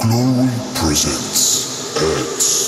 Glory presents X.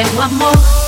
é o amor.